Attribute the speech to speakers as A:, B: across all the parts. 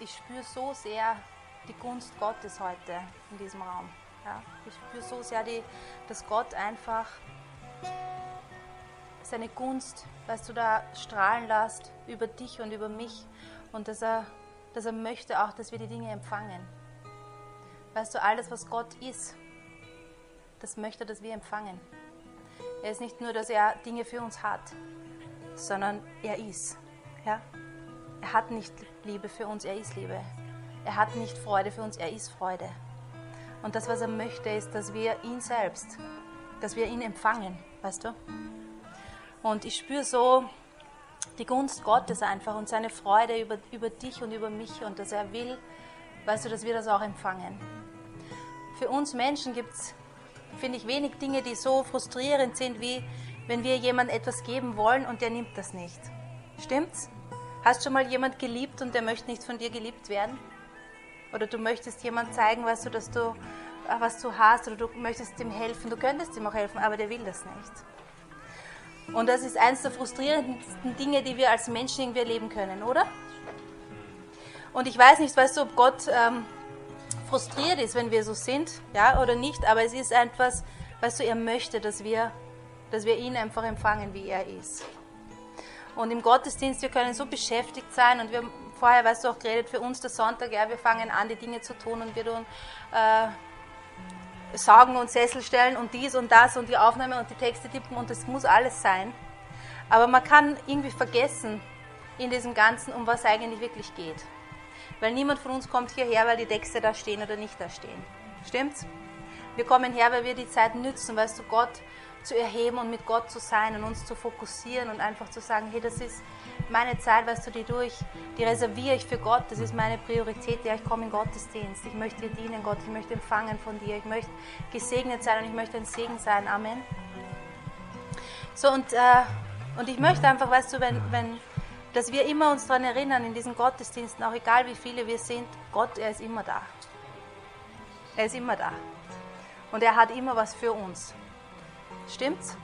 A: ich spüre so sehr die Gunst Gottes heute in diesem Raum. Ja, ich spüre so sehr, die, dass Gott einfach seine Gunst, weißt du, da strahlen lässt über dich und über mich und dass er, dass er möchte auch, dass wir die Dinge empfangen. Weißt du, alles, was Gott ist, das möchte er, dass wir empfangen. Er ist nicht nur, dass er Dinge für uns hat, sondern er ist. Ja? Er hat nicht Liebe für uns, er ist Liebe. Er hat nicht Freude für uns, er ist Freude. Und das, was er möchte, ist, dass wir ihn selbst, dass wir ihn empfangen, weißt du? Und ich spüre so die Gunst Gottes einfach und seine Freude über, über dich und über mich und dass er will, weißt du, dass wir das auch empfangen. Für uns Menschen gibt es, finde ich, wenig Dinge, die so frustrierend sind, wie wenn wir jemandem etwas geben wollen und der nimmt das nicht. Stimmt's? Hast schon mal jemand geliebt und der möchte nicht von dir geliebt werden? Oder du möchtest jemand zeigen, weißt du, dass du äh, was du hast oder du möchtest ihm helfen. Du könntest ihm auch helfen, aber der will das nicht. Und das ist eines der frustrierendsten Dinge, die wir als Menschen irgendwie erleben können, oder? Und ich weiß nicht, weißt du, ob Gott ähm, frustriert ist, wenn wir so sind, ja, oder nicht, aber es ist etwas, weißt du, er möchte, dass wir, dass wir ihn einfach empfangen, wie er ist. Und im Gottesdienst, wir können so beschäftigt sein und wir haben vorher, weißt du, auch geredet, für uns der Sonntag, ja, wir fangen an, die Dinge zu tun und wir tun äh, Saugen und Sessel stellen und dies und das und die Aufnahme und die Texte tippen und das muss alles sein. Aber man kann irgendwie vergessen in diesem Ganzen, um was eigentlich wirklich geht. Weil niemand von uns kommt hierher, weil die Texte da stehen oder nicht da stehen. Stimmt's? Wir kommen her, weil wir die Zeit nützen, weißt du, Gott zu erheben und mit Gott zu sein und uns zu fokussieren und einfach zu sagen, hey, das ist meine Zeit, weißt du, die durch, die reserviere ich für Gott, das ist meine Priorität, ja, ich komme in Gottesdienst, ich möchte dir dienen, Gott, ich möchte empfangen von dir, ich möchte gesegnet sein und ich möchte ein Segen sein, Amen. So, und, äh, und ich möchte einfach, weißt du, wenn, wenn, dass wir immer uns daran erinnern, in diesen Gottesdiensten, auch egal wie viele wir sind, Gott, er ist immer da. Er ist immer da. Und er hat immer was für uns. Stimmt's?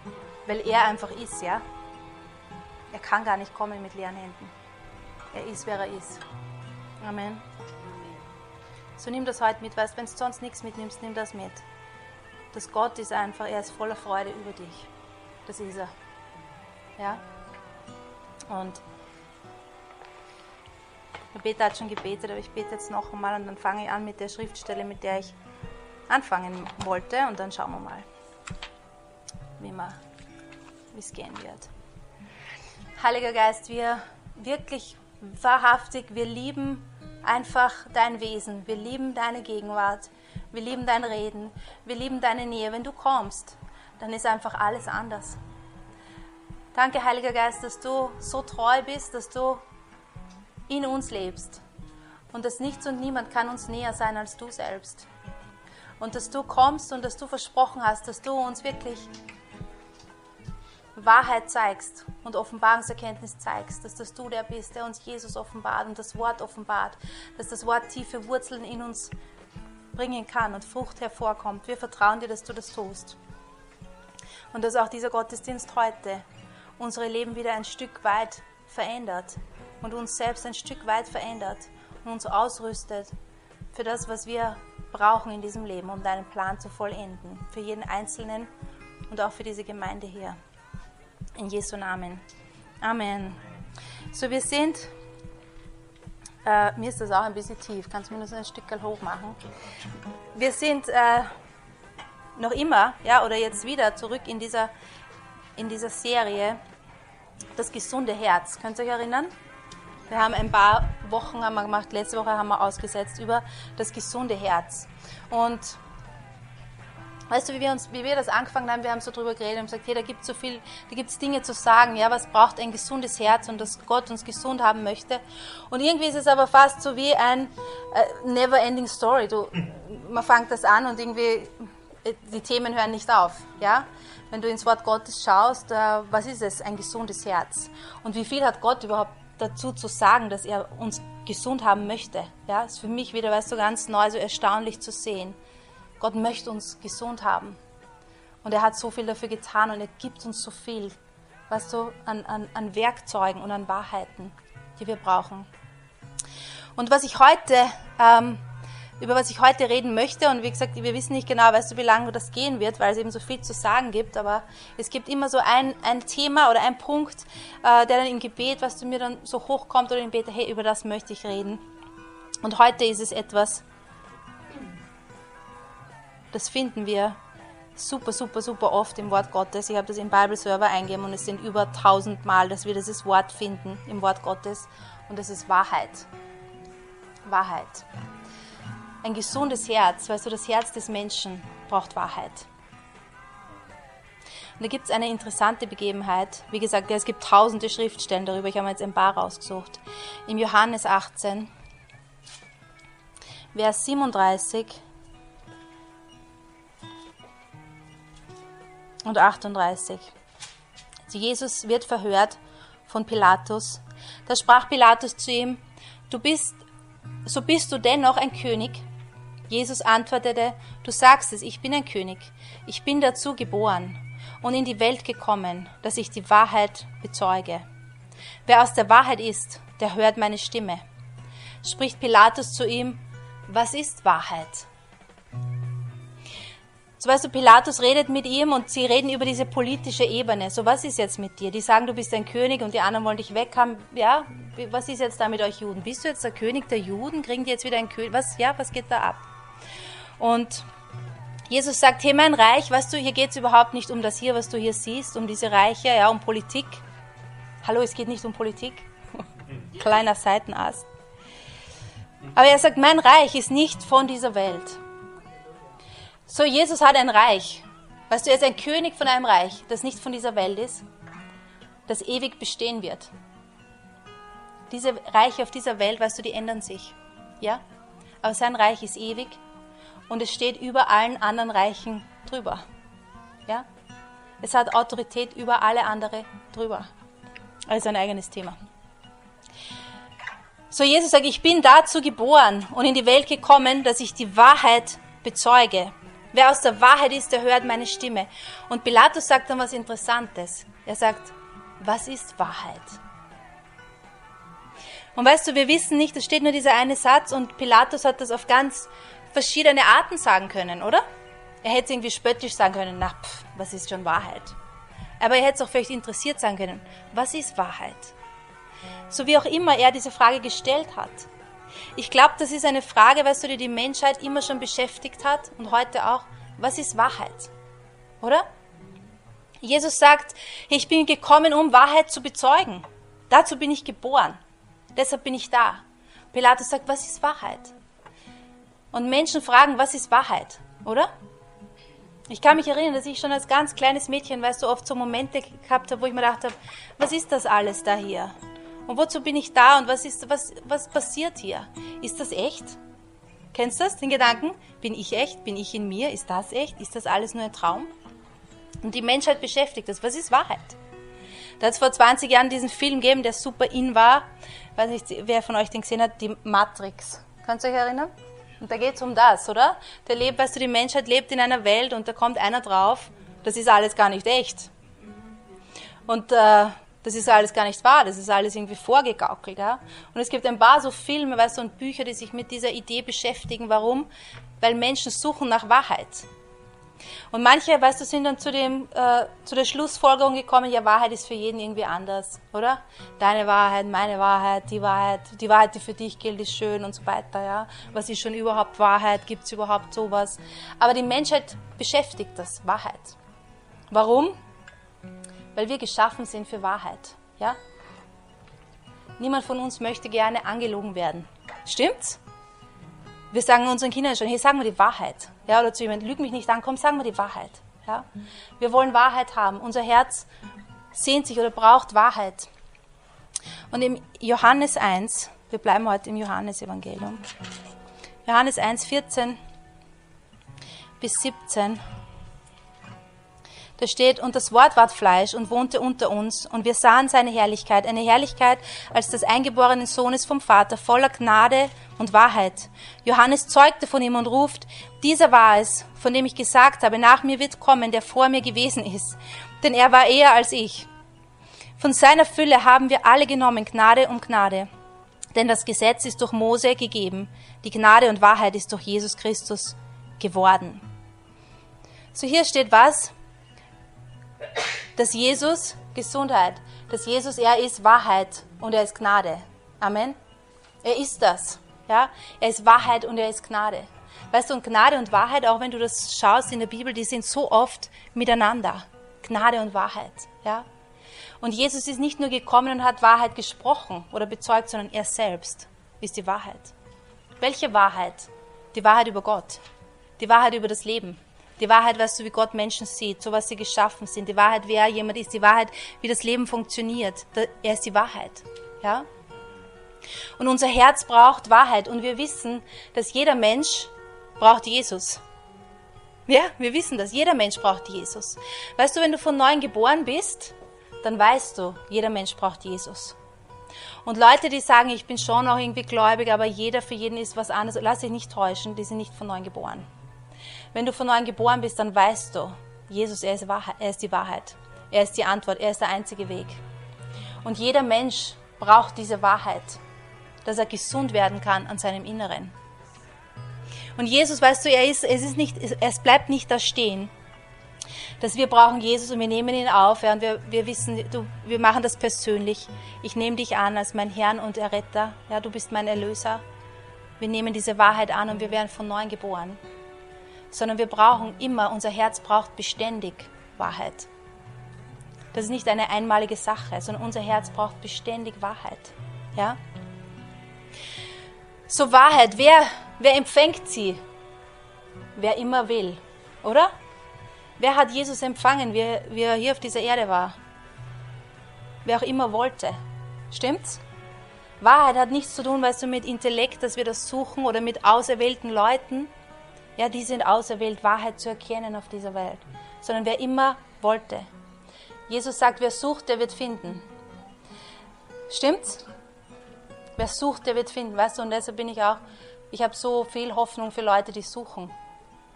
A: Weil er einfach ist, ja? Er kann gar nicht kommen mit leeren Händen. Er ist, wer er ist. Amen. So nimm das heute mit, weißt wenn du sonst nichts mitnimmst, nimm das mit. Das Gott ist einfach, er ist voller Freude über dich. Das ist er. Ja? Und der Peter hat schon gebetet, aber ich bete jetzt noch einmal und dann fange ich an mit der Schriftstelle, mit der ich anfangen wollte und dann schauen wir mal wie es gehen wird. Heiliger Geist, wir wirklich wahrhaftig, wir lieben einfach dein Wesen, wir lieben deine Gegenwart, wir lieben dein Reden, wir lieben deine Nähe. Wenn du kommst, dann ist einfach alles anders. Danke, Heiliger Geist, dass du so treu bist, dass du in uns lebst und dass nichts und niemand kann uns näher sein als du selbst. Und dass du kommst und dass du versprochen hast, dass du uns wirklich Wahrheit zeigst und Offenbarungserkenntnis zeigst, dass das du der bist, der uns Jesus offenbart und das Wort offenbart, dass das Wort tiefe Wurzeln in uns bringen kann und Frucht hervorkommt. Wir vertrauen dir, dass du das tust. Und dass auch dieser Gottesdienst heute unsere Leben wieder ein Stück weit verändert und uns selbst ein Stück weit verändert und uns ausrüstet für das, was wir brauchen in diesem Leben, um deinen Plan zu vollenden. Für jeden Einzelnen und auch für diese Gemeinde hier. In Jesu Namen. Amen. So, wir sind, äh, mir ist das auch ein bisschen tief, kannst du mir so ein Stück hoch machen? Wir sind äh, noch immer, ja, oder jetzt wieder zurück in dieser, in dieser Serie, das gesunde Herz. Könnt ihr euch erinnern? Wir haben ein paar Wochen haben wir gemacht, letzte Woche haben wir ausgesetzt über das gesunde Herz. Und Weißt du, wie wir, uns, wie wir das angefangen haben, wir haben so drüber geredet und gesagt, hey, da gibt es so viel, da gibt es Dinge zu sagen, ja, was braucht ein gesundes Herz und dass Gott uns gesund haben möchte. Und irgendwie ist es aber fast so wie ein äh, never-ending Story. Du, man fängt das an und irgendwie, äh, die Themen hören nicht auf, ja. Wenn du ins Wort Gottes schaust, äh, was ist es, ein gesundes Herz? Und wie viel hat Gott überhaupt dazu zu sagen, dass er uns gesund haben möchte? Ja, ist für mich wieder, weißt du, ganz neu, so erstaunlich zu sehen. Gott möchte uns gesund haben. Und er hat so viel dafür getan und er gibt uns so viel, weißt du, an, an, an Werkzeugen und an Wahrheiten, die wir brauchen. Und was ich heute, ähm, über was ich heute reden möchte, und wie gesagt, wir wissen nicht genau, weißt du, wie lange das gehen wird, weil es eben so viel zu sagen gibt, aber es gibt immer so ein, ein Thema oder ein Punkt, äh, der dann im Gebet, was du mir dann so hochkommt oder im Gebet, hey, über das möchte ich reden. Und heute ist es etwas, das finden wir super, super, super oft im Wort Gottes. Ich habe das im Bible Server eingegeben und es sind über tausend Mal, dass wir dieses Wort finden im Wort Gottes und das ist Wahrheit. Wahrheit. Ein gesundes Herz, weißt du, das Herz des Menschen braucht Wahrheit. Und da gibt es eine interessante Begebenheit. Wie gesagt, es gibt tausende Schriftstellen darüber. Ich habe mir jetzt ein paar rausgesucht. Im Johannes 18, Vers 37 und 38. Also Jesus wird verhört von Pilatus. Da sprach Pilatus zu ihm, du bist, so bist du dennoch ein König. Jesus antwortete, du sagst es, ich bin ein König. Ich bin dazu geboren und in die Welt gekommen, dass ich die Wahrheit bezeuge. Wer aus der Wahrheit ist, der hört meine Stimme. Spricht Pilatus zu ihm, was ist Wahrheit? Weißt du, Pilatus redet mit ihm und sie reden über diese politische Ebene. So, was ist jetzt mit dir? Die sagen, du bist ein König und die anderen wollen dich weghaben. Ja, was ist jetzt da mit euch Juden? Bist du jetzt der König der Juden? Kriegen die jetzt wieder ein König? Was, ja, was geht da ab? Und Jesus sagt, hey, mein Reich, weißt du, hier geht es überhaupt nicht um das hier, was du hier siehst, um diese Reiche, ja, um Politik. Hallo, es geht nicht um Politik. Kleiner Seitenast. Aber er sagt, mein Reich ist nicht von dieser Welt. So, Jesus hat ein Reich. Weißt du, er ist ein König von einem Reich, das nicht von dieser Welt ist, das ewig bestehen wird. Diese Reiche auf dieser Welt, weißt du, die ändern sich. Ja? Aber sein Reich ist ewig und es steht über allen anderen Reichen drüber. Ja? Es hat Autorität über alle andere drüber. Also ein eigenes Thema. So Jesus sagt, ich bin dazu geboren und in die Welt gekommen, dass ich die Wahrheit bezeuge. Wer aus der Wahrheit ist, der hört meine Stimme. Und Pilatus sagt dann was Interessantes. Er sagt, was ist Wahrheit? Und weißt du, wir wissen nicht, es steht nur dieser eine Satz und Pilatus hat das auf ganz verschiedene Arten sagen können, oder? Er hätte es irgendwie spöttisch sagen können, na, pff, was ist schon Wahrheit? Aber er hätte es auch vielleicht interessiert sagen können, was ist Wahrheit? So wie auch immer er diese Frage gestellt hat. Ich glaube, das ist eine Frage, weißt du, die die Menschheit immer schon beschäftigt hat und heute auch. Was ist Wahrheit? Oder? Jesus sagt, ich bin gekommen, um Wahrheit zu bezeugen. Dazu bin ich geboren. Deshalb bin ich da. Pilatus sagt, was ist Wahrheit? Und Menschen fragen, was ist Wahrheit? Oder? Ich kann mich erinnern, dass ich schon als ganz kleines Mädchen, weißt du, oft so Momente gehabt habe, wo ich mir gedacht habe, was ist das alles da hier? Und wozu bin ich da und was, ist, was, was passiert hier? Ist das echt? Kennst du das, den Gedanken? Bin ich echt? Bin ich in mir? Ist das echt? Ist das alles nur ein Traum? Und die Menschheit beschäftigt das. Was ist Wahrheit? Da hat es vor 20 Jahren diesen Film gegeben, der super in war. Ich weiß nicht, wer von euch den gesehen hat, die Matrix. Kannst du euch erinnern? Und da geht es um das, oder? Der lebt, weißt du, die Menschheit lebt in einer Welt und da kommt einer drauf, das ist alles gar nicht echt. Und äh, das ist alles gar nicht wahr, das ist alles irgendwie vorgegaukelt. Ja? Und es gibt ein paar so Filme, weißt du, und Bücher, die sich mit dieser Idee beschäftigen. Warum? Weil Menschen suchen nach Wahrheit. Und manche, weißt du, sind dann zu, dem, äh, zu der Schlussfolgerung gekommen, ja, Wahrheit ist für jeden irgendwie anders, oder? Deine Wahrheit, meine Wahrheit, die Wahrheit, die Wahrheit, die für dich gilt, ist schön und so weiter, ja. Was ist schon überhaupt Wahrheit? Gibt es überhaupt sowas? Aber die Menschheit beschäftigt das, Wahrheit. Warum? Weil wir geschaffen sind für Wahrheit. Ja? Niemand von uns möchte gerne angelogen werden. Stimmt's? Wir sagen unseren Kindern schon, hey, sag mir die Wahrheit. Ja, oder zu jemandem, lüg mich nicht an, komm, sag mir die Wahrheit. Ja? Wir wollen Wahrheit haben. Unser Herz sehnt sich oder braucht Wahrheit. Und im Johannes 1, wir bleiben heute im Johannesevangelium. Johannes 1, 14 bis 17 da steht, und das Wort ward Fleisch und wohnte unter uns, und wir sahen seine Herrlichkeit, eine Herrlichkeit als des eingeborenen Sohnes vom Vater, voller Gnade und Wahrheit. Johannes zeugte von ihm und ruft, dieser war es, von dem ich gesagt habe, nach mir wird kommen, der vor mir gewesen ist, denn er war eher als ich. Von seiner Fülle haben wir alle genommen, Gnade um Gnade. Denn das Gesetz ist durch Mose gegeben, die Gnade und Wahrheit ist durch Jesus Christus geworden. So hier steht was? Dass Jesus Gesundheit, dass Jesus er ist Wahrheit und er ist Gnade. Amen. Er ist das. Ja, er ist Wahrheit und er ist Gnade. Weißt du, und Gnade und Wahrheit, auch wenn du das schaust in der Bibel, die sind so oft miteinander. Gnade und Wahrheit. Ja. Und Jesus ist nicht nur gekommen und hat Wahrheit gesprochen oder bezeugt, sondern er selbst ist die Wahrheit. Welche Wahrheit? Die Wahrheit über Gott. Die Wahrheit über das Leben. Die Wahrheit, weißt du, wie Gott Menschen sieht, so was sie geschaffen sind. Die Wahrheit, wer jemand ist. Die Wahrheit, wie das Leben funktioniert. Er ist die Wahrheit. Ja? Und unser Herz braucht Wahrheit. Und wir wissen, dass jeder Mensch braucht Jesus. Ja, wir wissen das. Jeder Mensch braucht Jesus. Weißt du, wenn du von neuem geboren bist, dann weißt du, jeder Mensch braucht Jesus. Und Leute, die sagen, ich bin schon auch irgendwie gläubig, aber jeder für jeden ist was anderes, lass dich nicht täuschen, die sind nicht von neuem geboren. Wenn du von neuem geboren bist, dann weißt du, Jesus, er ist, Wahrheit, er ist die Wahrheit. Er ist die Antwort, er ist der einzige Weg. Und jeder Mensch braucht diese Wahrheit, dass er gesund werden kann an seinem Inneren. Und Jesus, weißt du, er ist, es ist nicht, es bleibt nicht da stehen, dass wir brauchen Jesus und wir nehmen ihn auf ja, und wir, wir wissen, du, wir machen das persönlich. Ich nehme dich an als mein Herrn und Erretter. Ja, du bist mein Erlöser. Wir nehmen diese Wahrheit an und wir werden von neuem geboren. Sondern wir brauchen immer, unser Herz braucht beständig Wahrheit. Das ist nicht eine einmalige Sache, sondern unser Herz braucht beständig Wahrheit. Ja? So Wahrheit, wer, wer empfängt sie? Wer immer will, oder? Wer hat Jesus empfangen, wie, wie er hier auf dieser Erde war? Wer auch immer wollte. Stimmt's? Wahrheit hat nichts zu tun, weißt du, mit Intellekt, dass wir das suchen oder mit auserwählten Leuten. Ja, die sind auserwählt, Wahrheit zu erkennen auf dieser Welt. Sondern wer immer wollte. Jesus sagt, wer sucht, der wird finden. Stimmt's? Wer sucht, der wird finden, weißt du, und deshalb bin ich auch, ich habe so viel Hoffnung für Leute, die suchen.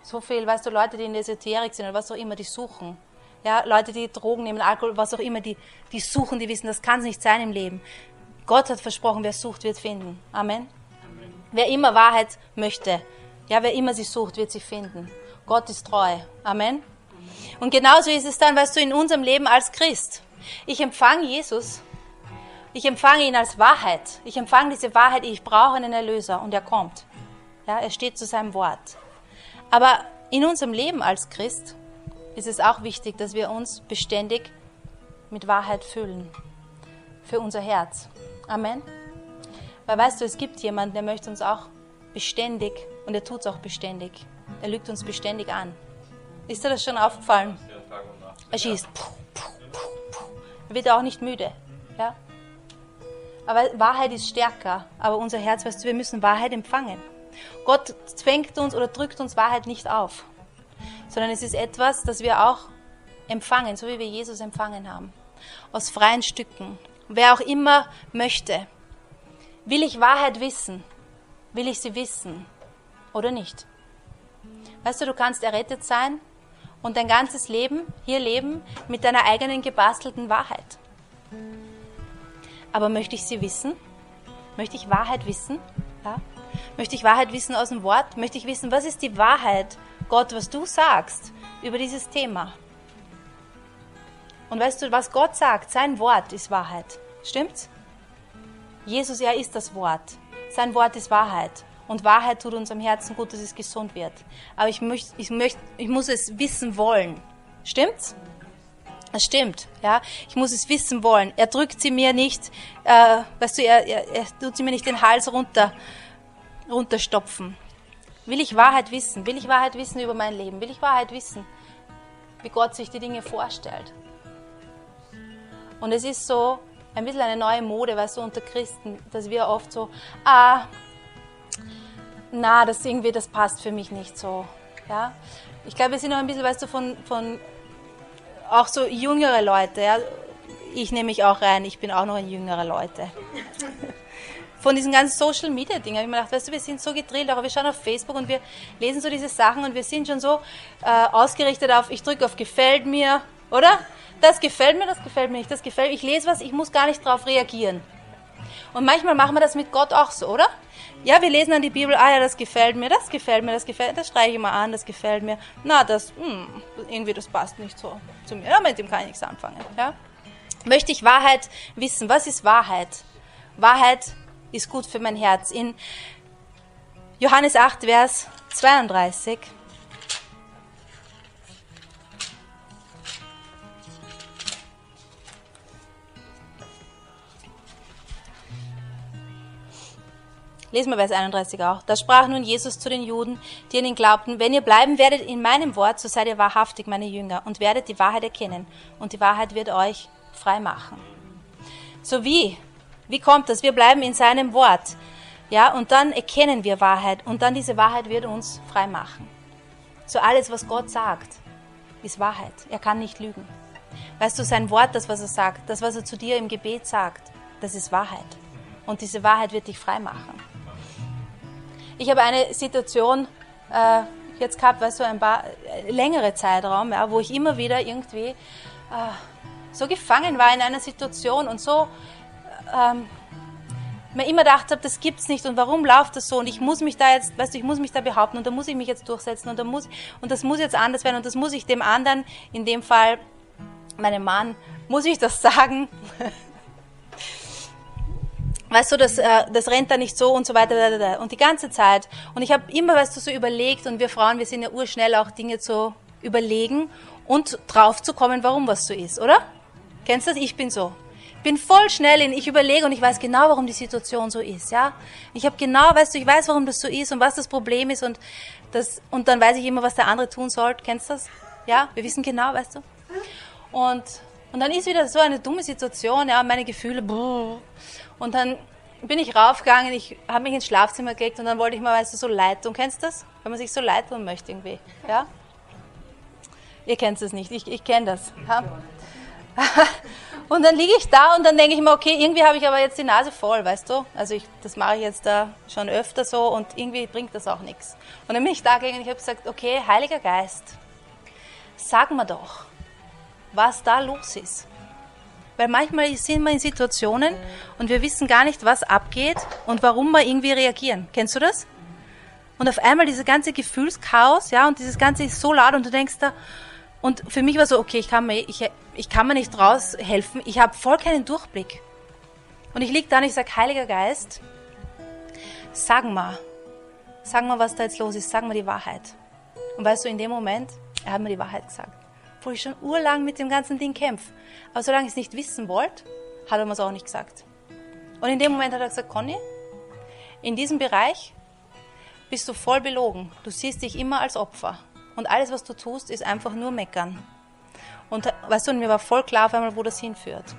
A: So viel, weißt du, Leute, die in der Esoterik sind oder was auch immer, die suchen. Ja, Leute, die Drogen nehmen, Alkohol, was auch immer, die, die suchen, die wissen, das kann es nicht sein im Leben. Gott hat versprochen, wer sucht, wird finden. Amen. Amen. Wer immer Wahrheit möchte, ja, wer immer sie sucht, wird sie finden. Gott ist treu. Amen. Und genauso ist es dann, weißt du, in unserem Leben als Christ. Ich empfange Jesus. Ich empfange ihn als Wahrheit. Ich empfange diese Wahrheit, ich brauche einen Erlöser und er kommt. Ja, er steht zu seinem Wort. Aber in unserem Leben als Christ ist es auch wichtig, dass wir uns beständig mit Wahrheit füllen. Für unser Herz. Amen. Weil weißt du, es gibt jemanden, der möchte uns auch beständig, und er tut es auch beständig. Er lügt uns beständig an. Ist dir das schon aufgefallen? Er schießt. Er wird auch nicht müde. Ja? Aber Wahrheit ist stärker. Aber unser Herz, weißt du, wir müssen Wahrheit empfangen. Gott zwängt uns oder drückt uns Wahrheit nicht auf, sondern es ist etwas, das wir auch empfangen, so wie wir Jesus empfangen haben. Aus freien Stücken. Wer auch immer möchte. Will ich Wahrheit wissen? Will ich sie wissen oder nicht? Weißt du, du kannst errettet sein und dein ganzes Leben hier leben mit deiner eigenen gebastelten Wahrheit. Aber möchte ich sie wissen? Möchte ich Wahrheit wissen? Ja? Möchte ich Wahrheit wissen aus dem Wort? Möchte ich wissen, was ist die Wahrheit, Gott, was du sagst über dieses Thema? Und weißt du, was Gott sagt? Sein Wort ist Wahrheit. Stimmt's? Jesus, er ist das Wort. Sein Wort ist Wahrheit. Und Wahrheit tut unserem Herzen gut, dass es gesund wird. Aber ich, möcht, ich, möcht, ich muss es wissen wollen. Stimmt's? Das stimmt, ja. Ich muss es wissen wollen. Er drückt sie mir nicht, äh, weißt du, er, er, er tut sie mir nicht den Hals runter, runterstopfen. Will ich Wahrheit wissen? Will ich Wahrheit wissen über mein Leben? Will ich Wahrheit wissen, wie Gott sich die Dinge vorstellt? Und es ist so ein bisschen eine neue Mode, weißt du, unter Christen, dass wir oft so, ah, na, das irgendwie, das passt für mich nicht so. Ja? Ich glaube, wir sind noch ein bisschen, weißt du, von, von auch so jüngere Leute. Ja? Ich nehme mich auch rein, ich bin auch noch ein jüngerer Leute von diesen ganzen Social Media Dingen habe ich mir gedacht, weißt du, wir sind so gedrillt, aber wir schauen auf Facebook und wir lesen so diese Sachen und wir sind schon so äh, ausgerichtet auf, ich drücke auf gefällt mir, oder? Das gefällt mir, das gefällt mir nicht, das gefällt mir. Ich lese was, ich muss gar nicht darauf reagieren. Und manchmal machen wir das mit Gott auch so, oder? Ja, wir lesen dann die Bibel, ah ja, das gefällt mir, das gefällt mir, das gefällt mir, das streiche ich mal an, das gefällt mir. Na, das, hm, irgendwie, das passt nicht so zu mir. Ja, mit dem kann ich nichts anfangen. Ja? Möchte ich Wahrheit wissen? Was ist Wahrheit? Wahrheit ist gut für mein Herz. In Johannes 8, Vers 32 Lesen wir Vers 31 auch. Da sprach nun Jesus zu den Juden, die an ihn glaubten, wenn ihr bleiben werdet in meinem Wort, so seid ihr wahrhaftig meine Jünger und werdet die Wahrheit erkennen und die Wahrheit wird euch frei machen. So wie? Wie kommt das? Wir bleiben in seinem Wort. Ja, und dann erkennen wir Wahrheit und dann diese Wahrheit wird uns frei machen. So alles, was Gott sagt, ist Wahrheit. Er kann nicht lügen. Weißt du, sein Wort, das, was er sagt, das, was er zu dir im Gebet sagt, das ist Wahrheit. Und diese Wahrheit wird dich frei machen. Ich habe eine Situation äh, jetzt gehabt, weißt du, ein paar äh, längere Zeitraum, ja, wo ich immer wieder irgendwie äh, so gefangen war in einer Situation und so ähm, mir immer gedacht habe, das gibt's nicht und warum läuft das so und ich muss mich da jetzt, weißt du, ich muss mich da behaupten und da muss ich mich jetzt durchsetzen und da muss und das muss jetzt anders werden und das muss ich dem anderen, in dem Fall meinem Mann, muss ich das sagen. weißt du, das, äh, das rennt da nicht so und so weiter. Und die ganze Zeit. Und ich habe immer, weißt du, so überlegt und wir Frauen, wir sind ja urschnell auch Dinge zu überlegen und drauf zu kommen, warum was so ist, oder? Kennst du das? Ich bin so. Bin voll schnell in, ich überlege und ich weiß genau, warum die Situation so ist, ja? Ich habe genau, weißt du, ich weiß, warum das so ist und was das Problem ist und das, und dann weiß ich immer, was der andere tun soll. Kennst du das? Ja? Wir wissen genau, weißt du? Und, und dann ist wieder so eine dumme Situation, ja, meine Gefühle, brrr, und dann bin ich raufgegangen, ich habe mich ins Schlafzimmer gelegt und dann wollte ich mal, weißt du, so leid tun. Kennst du das? Wenn man sich so leid tun möchte irgendwie. Ja? Ihr kennt es nicht, ich, ich kenne das. Ja? und dann liege ich da und dann denke ich mir, okay, irgendwie habe ich aber jetzt die Nase voll, weißt du? Also ich, das mache ich jetzt da schon öfter so und irgendwie bringt das auch nichts. Und dann bin ich da gegangen und ich habe gesagt, okay, Heiliger Geist, sag mir doch, was da los ist. Weil manchmal sind wir in Situationen und wir wissen gar nicht, was abgeht und warum wir irgendwie reagieren. Kennst du das? Und auf einmal dieses ganze Gefühlschaos, ja, und dieses ganze ist so laut und du denkst da, und für mich war so, okay, ich kann mir, ich, ich kann mir nicht raushelfen, ich habe voll keinen Durchblick. Und ich lieg da und ich sage, Heiliger Geist, sag mal, sag mal, was da jetzt los ist, sag mal die Wahrheit. Und weißt du, in dem Moment, er hat mir die Wahrheit gesagt wo ich schon urlang mit dem ganzen Ding kämpfe. Aber solange ich es nicht wissen wollte, hat er mir es auch nicht gesagt. Und in dem Moment hat er gesagt, Conny, in diesem Bereich bist du voll belogen. Du siehst dich immer als Opfer. Und alles, was du tust, ist einfach nur meckern. Und weißt du, und mir war voll klar auf einmal, wo das hinführt.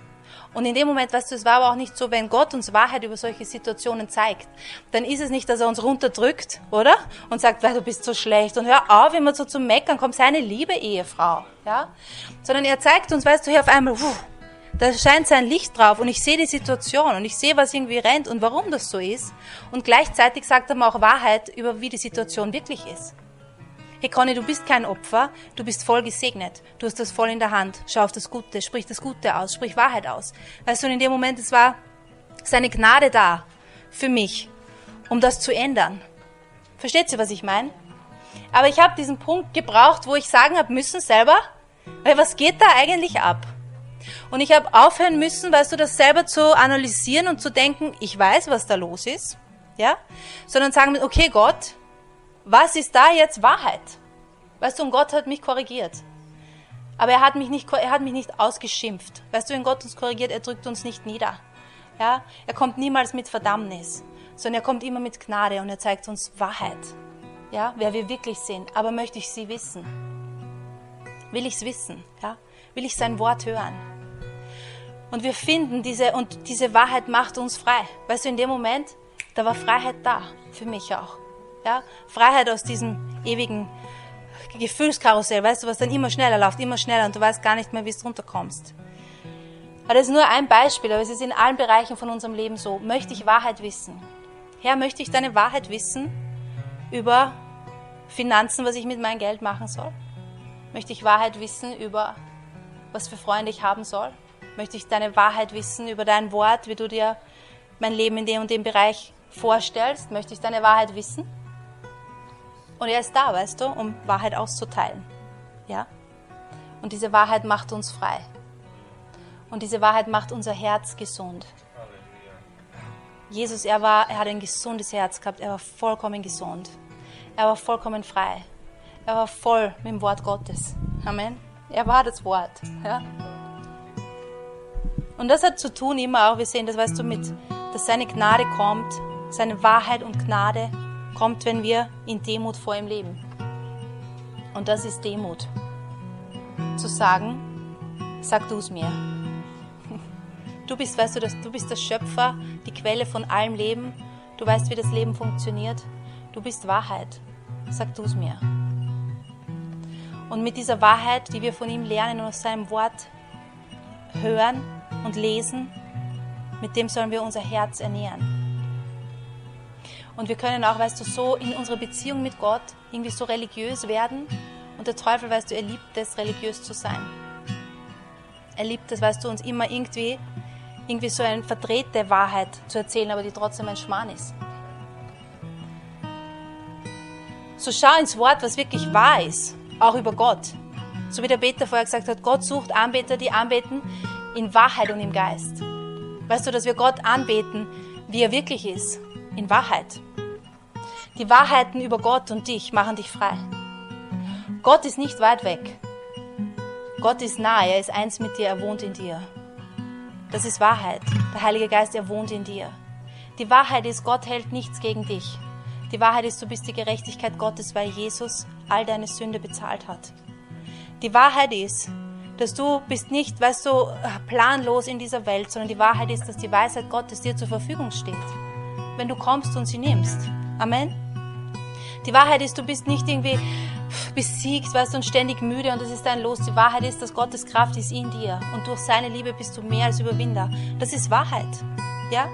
A: Und in dem Moment, weißt du, es war aber auch nicht so, wenn Gott uns Wahrheit über solche Situationen zeigt, dann ist es nicht, dass er uns runterdrückt, oder? Und sagt, weil du bist so schlecht und hör auf, immer so zu meckern, komm, sei eine liebe Ehefrau, ja? Sondern er zeigt uns, weißt du, hier auf einmal, puh, da scheint sein Licht drauf und ich sehe die Situation und ich sehe, was irgendwie rennt und warum das so ist. Und gleichzeitig sagt er mir auch Wahrheit über, wie die Situation wirklich ist. Hey Conny, du bist kein Opfer, du bist voll gesegnet. Du hast das voll in der Hand. Schau auf das Gute, sprich das Gute aus, sprich Wahrheit aus. Weißt du, und in dem Moment, es war seine Gnade da für mich, um das zu ändern. Versteht ihr, was ich meine? Aber ich habe diesen Punkt gebraucht, wo ich sagen habe müssen selber, weil was geht da eigentlich ab? Und ich habe aufhören müssen, weißt du, das selber zu analysieren und zu denken, ich weiß, was da los ist, ja, sondern sagen, okay, Gott, was ist da jetzt Wahrheit? Weißt du, und Gott hat mich korrigiert. Aber er hat mich nicht, er hat mich nicht ausgeschimpft. Weißt du, wenn Gott uns korrigiert, er drückt uns nicht nieder. Ja? Er kommt niemals mit Verdammnis, sondern er kommt immer mit Gnade und er zeigt uns Wahrheit. Ja? Wer wir wirklich sind. Aber möchte ich sie wissen? Will ich es wissen? Ja? Will ich sein Wort hören? Und wir finden diese, und diese Wahrheit macht uns frei. Weißt du, in dem Moment, da war Freiheit da. Für mich auch. Ja? Freiheit aus diesem ewigen Gefühlskarussell, weißt du, was dann immer schneller läuft, immer schneller und du weißt gar nicht mehr, wie du runterkommst. Aber das ist nur ein Beispiel, aber es ist in allen Bereichen von unserem Leben so. Möchte ich Wahrheit wissen? Herr, möchte ich deine Wahrheit wissen über Finanzen, was ich mit meinem Geld machen soll? Möchte ich Wahrheit wissen über, was für Freunde ich haben soll? Möchte ich deine Wahrheit wissen über dein Wort, wie du dir mein Leben in dem und dem Bereich vorstellst, möchte ich deine Wahrheit wissen. Und er ist da, weißt du, um Wahrheit auszuteilen. Ja? Und diese Wahrheit macht uns frei. Und diese Wahrheit macht unser Herz gesund. Jesus, er, war, er hat ein gesundes Herz gehabt, er war vollkommen gesund. Er war vollkommen frei. Er war voll mit dem Wort Gottes. Amen. Er war das Wort. Ja? Und das hat zu tun immer auch, wir sehen das, weißt du, mit, dass seine Gnade kommt, seine Wahrheit und Gnade kommt, wenn wir in Demut vor ihm leben. Und das ist Demut. Zu sagen, sag du es mir. Du bist, weißt du, dass du bist der Schöpfer, die Quelle von allem Leben. Du weißt, wie das Leben funktioniert. Du bist Wahrheit. Sag du es mir. Und mit dieser Wahrheit, die wir von ihm lernen und aus seinem Wort hören und lesen, mit dem sollen wir unser Herz ernähren. Und wir können auch, weißt du, so in unserer Beziehung mit Gott irgendwie so religiös werden. Und der Teufel, weißt du, er liebt es, religiös zu sein. Er liebt es, weißt du, uns immer irgendwie, irgendwie so eine verdrehte Wahrheit zu erzählen, aber die trotzdem ein Schmarrn ist. So schau ins Wort, was wirklich wahr ist auch über Gott. So wie der Peter vorher gesagt hat, Gott sucht Anbeter, die anbeten in Wahrheit und im Geist. Weißt du, dass wir Gott anbeten, wie er wirklich ist, in Wahrheit. Die Wahrheiten über Gott und dich machen dich frei. Gott ist nicht weit weg. Gott ist nahe, er ist eins mit dir, er wohnt in dir. Das ist Wahrheit. Der Heilige Geist, er wohnt in dir. Die Wahrheit ist, Gott hält nichts gegen dich. Die Wahrheit ist, du bist die Gerechtigkeit Gottes, weil Jesus all deine Sünde bezahlt hat. Die Wahrheit ist, dass du bist nicht, weißt du, planlos in dieser Welt, sondern die Wahrheit ist, dass die Weisheit Gottes dir zur Verfügung steht, wenn du kommst und sie nimmst. Amen. Die Wahrheit ist, du bist nicht irgendwie besiegt, weißt du, und ständig müde und das ist dein Los. Die Wahrheit ist, dass Gottes Kraft ist in dir und durch seine Liebe bist du mehr als Überwinder. Das ist Wahrheit. Ja?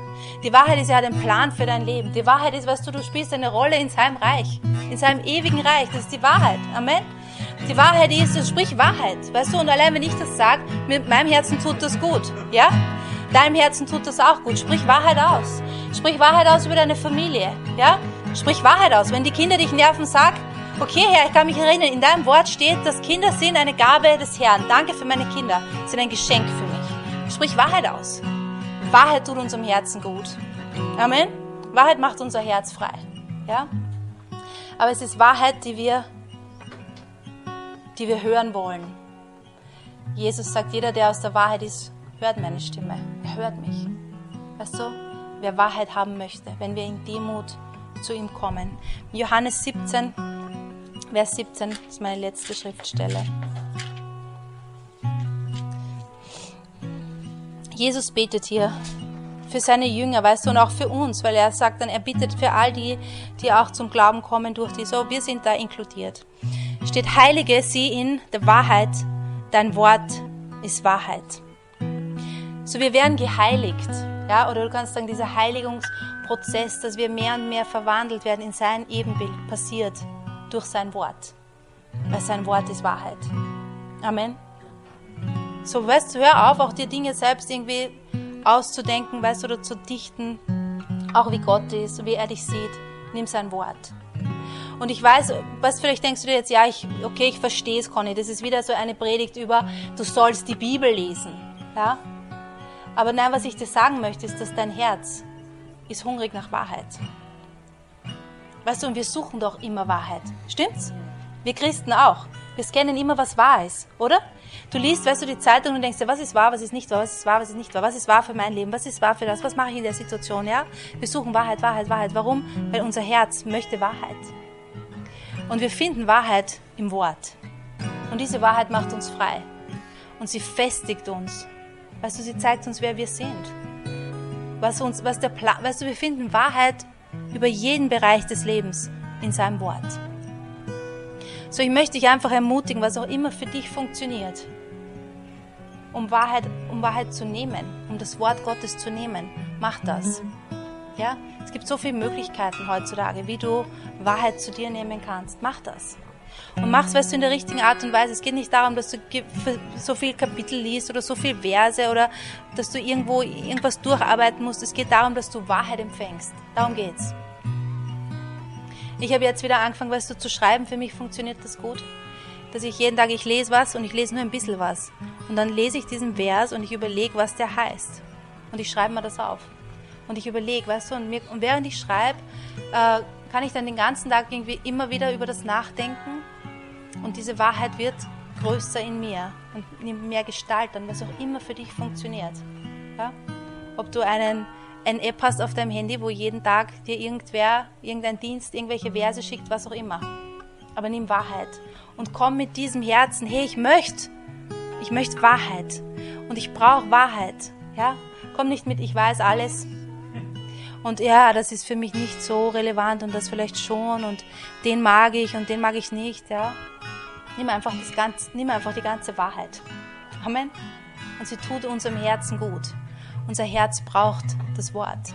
A: Die Wahrheit ist, er hat einen Plan für dein Leben. Die Wahrheit ist, weißt du, du spielst eine Rolle in seinem Reich, in seinem ewigen Reich. Das ist die Wahrheit. Amen. Die Wahrheit ist, sprich Wahrheit. Weißt du, und allein wenn ich das sage, mit meinem Herzen tut das gut. Ja? Deinem Herzen tut das auch gut. Sprich Wahrheit aus. Sprich Wahrheit aus über deine Familie. Ja? Sprich Wahrheit aus. Wenn die Kinder dich nerven, sag, okay Herr, ich kann mich erinnern, in deinem Wort steht, dass Kinder sind eine Gabe des Herrn. Danke für meine Kinder. sind ein Geschenk für mich. Sprich Wahrheit aus. Wahrheit tut unserem Herzen gut. Amen. Wahrheit macht unser Herz frei. Ja? Aber es ist Wahrheit, die wir, die wir hören wollen. Jesus sagt, jeder, der aus der Wahrheit ist, hört meine Stimme. Er hört mich. Weißt du, wer Wahrheit haben möchte, wenn wir in Demut zu ihm kommen. Johannes 17, Vers 17 ist meine letzte Schriftstelle. Jesus betet hier für seine Jünger, weißt du, und auch für uns, weil er sagt dann, er bittet für all die, die auch zum Glauben kommen durch die, so, wir sind da inkludiert. Steht, heilige sie in der Wahrheit, dein Wort ist Wahrheit. So, wir werden geheiligt, ja, oder du kannst sagen, dieser Heiligungsprozess, dass wir mehr und mehr verwandelt werden in sein Ebenbild, passiert durch sein Wort, weil sein Wort ist Wahrheit. Amen. So, weißt du, hör auf, auch dir Dinge selbst irgendwie auszudenken, weißt du, oder zu dichten, auch wie Gott ist, wie er dich sieht. Nimm sein Wort. Und ich weiß, was vielleicht denkst du dir jetzt, ja, ich, okay, ich verstehe es, Conny. Das ist wieder so eine Predigt über, du sollst die Bibel lesen. Ja? Aber nein, was ich dir sagen möchte, ist, dass dein Herz ist hungrig nach Wahrheit. Weißt du, und wir suchen doch immer Wahrheit. Stimmt's? Wir Christen auch. Wir scannen immer, was wahr ist, oder? Du liest, weißt du, die Zeitung und denkst dir, was ist wahr, was ist nicht wahr, was ist wahr, was ist nicht wahr, was ist wahr für mein Leben, was ist wahr für das, was mache ich in der Situation, ja? Wir suchen Wahrheit, Wahrheit, Wahrheit. Warum? Weil unser Herz möchte Wahrheit. Und wir finden Wahrheit im Wort. Und diese Wahrheit macht uns frei. Und sie festigt uns. Weißt du, sie zeigt uns, wer wir sind. Was uns, was der Plan, weißt du, wir finden Wahrheit über jeden Bereich des Lebens in seinem Wort. So, ich möchte dich einfach ermutigen, was auch immer für dich funktioniert um Wahrheit, um Wahrheit zu nehmen, um das Wort Gottes zu nehmen. Mach das. Ja? Es gibt so viele Möglichkeiten heutzutage, wie du Wahrheit zu dir nehmen kannst. Mach das. Und mach's, weißt du, in der richtigen Art und Weise. Es geht nicht darum, dass du so viel Kapitel liest oder so viel Verse oder dass du irgendwo irgendwas durcharbeiten musst. Es geht darum, dass du Wahrheit empfängst. Darum geht's. Ich habe jetzt wieder angefangen, weißt du, zu schreiben. Für mich funktioniert das gut. Dass ich jeden Tag, ich lese was und ich lese nur ein bisschen was. Und dann lese ich diesen Vers und ich überlege, was der heißt. Und ich schreibe mir das auf. Und ich überlege, weißt du, und, mir, und während ich schreibe, äh, kann ich dann den ganzen Tag irgendwie immer wieder über das nachdenken und diese Wahrheit wird größer in mir und nimmt mehr Gestalt an, was auch immer für dich funktioniert. Ja? Ob du einen, ein App hast auf deinem Handy, wo jeden Tag dir irgendwer, irgendein Dienst, irgendwelche Verse schickt, was auch immer. Aber nimm Wahrheit und komm mit diesem Herzen, hey, ich möchte, ich möchte Wahrheit und ich brauche Wahrheit. Ja? Komm nicht mit, ich weiß alles, und ja, das ist für mich nicht so relevant und das vielleicht schon und den mag ich und den mag ich nicht, ja. Nimm einfach das ganze, nimm einfach die ganze Wahrheit. Amen. Und sie tut unserem Herzen gut. Unser Herz braucht das Wort.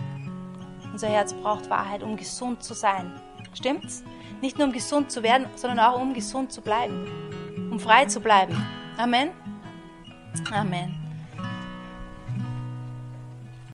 A: Unser Herz braucht Wahrheit, um gesund zu sein. Stimmt's? Nicht nur um gesund zu werden, sondern auch um gesund zu bleiben. Um frei zu bleiben. Amen. Amen.